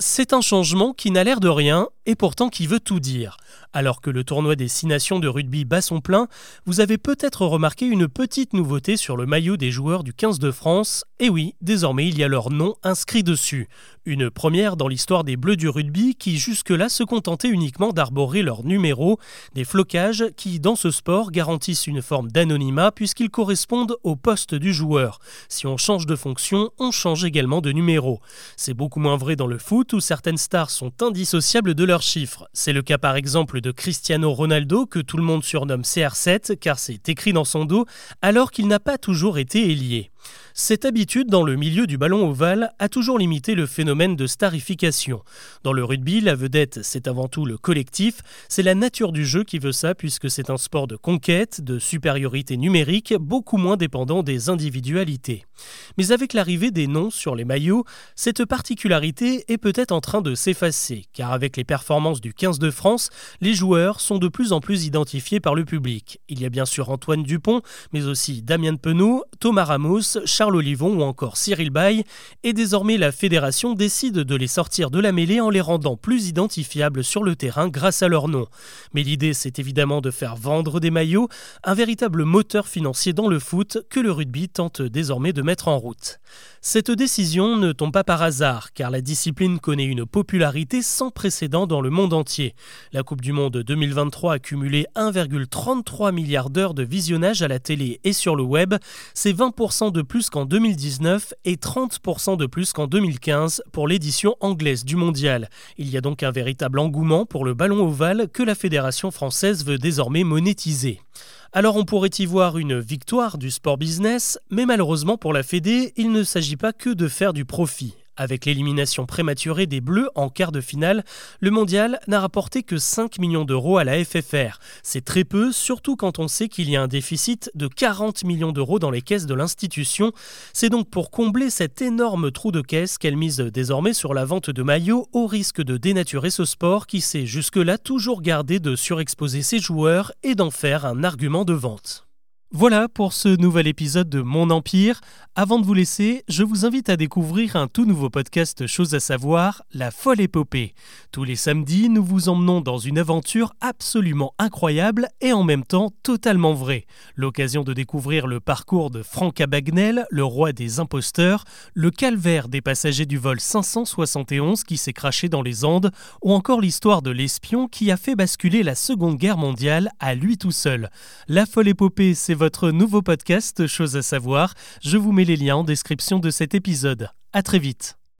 C'est un changement qui n'a l'air de rien et pourtant qui veut tout dire. Alors que le tournoi des six nations de rugby bat son plein, vous avez peut-être remarqué une petite nouveauté sur le maillot des joueurs du 15 de France. Et oui, désormais il y a leur nom inscrit dessus. Une première dans l'histoire des Bleus du rugby qui jusque-là se contentaient uniquement d'arborer leur numéro, des flocages qui dans ce sport garantissent une forme d'anonymat puisqu'ils correspondent au poste du joueur. Si on change de fonction, on change également de numéro. C'est beaucoup moins vrai dans le foot où certaines stars sont indissociables de chiffres. C'est le cas par exemple de Cristiano Ronaldo, que tout le monde surnomme CR7 car c'est écrit dans son dos, alors qu'il n'a pas toujours été ailier. Cette habitude dans le milieu du ballon ovale a toujours limité le phénomène de starification. Dans le rugby, la vedette, c'est avant tout le collectif, c'est la nature du jeu qui veut ça puisque c'est un sport de conquête, de supériorité numérique, beaucoup moins dépendant des individualités. Mais avec l'arrivée des noms sur les maillots, cette particularité est peut-être en train de s'effacer, car avec les performances du 15 de France, les joueurs sont de plus en plus identifiés par le public. Il y a bien sûr Antoine Dupont, mais aussi Damien Penaud, Thomas Ramos, Charles Olivon ou encore Cyril Bay, et désormais la fédération décide de les sortir de la mêlée en les rendant plus identifiables sur le terrain grâce à leur nom. Mais l'idée c'est évidemment de faire vendre des maillots, un véritable moteur financier dans le foot que le rugby tente désormais de mettre en route. Cette décision ne tombe pas par hasard, car la discipline connaît une popularité sans précédent dans le monde entier. La Coupe du Monde 2023 a cumulé 1,33 milliard d'heures de visionnage à la télé et sur le web, c'est 20% de plus qu'en 2019 et 30% de plus qu'en 2015 pour l'édition anglaise du mondial. Il y a donc un véritable engouement pour le ballon ovale que la Fédération française veut désormais monétiser. Alors on pourrait y voir une victoire du sport business, mais malheureusement pour la Fédé, il ne s'agit pas que de faire du profit. Avec l'élimination prématurée des Bleus en quart de finale, le mondial n'a rapporté que 5 millions d'euros à la FFR. C'est très peu, surtout quand on sait qu'il y a un déficit de 40 millions d'euros dans les caisses de l'institution. C'est donc pour combler cet énorme trou de caisse qu'elle mise désormais sur la vente de maillots au risque de dénaturer ce sport qui s'est jusque-là toujours gardé de surexposer ses joueurs et d'en faire un argument de vente. Voilà pour ce nouvel épisode de Mon Empire. Avant de vous laisser, je vous invite à découvrir un tout nouveau podcast Chose à savoir, La folle épopée. Tous les samedis, nous vous emmenons dans une aventure absolument incroyable et en même temps totalement vraie. L'occasion de découvrir le parcours de Franck Abagnel, le roi des imposteurs, le calvaire des passagers du vol 571 qui s'est craché dans les Andes, ou encore l'histoire de l'espion qui a fait basculer la Seconde Guerre mondiale à lui tout seul. La folle épopée, c'est votre nouveau podcast Chose à savoir. Je vous mets les liens en description de cet épisode. À très vite.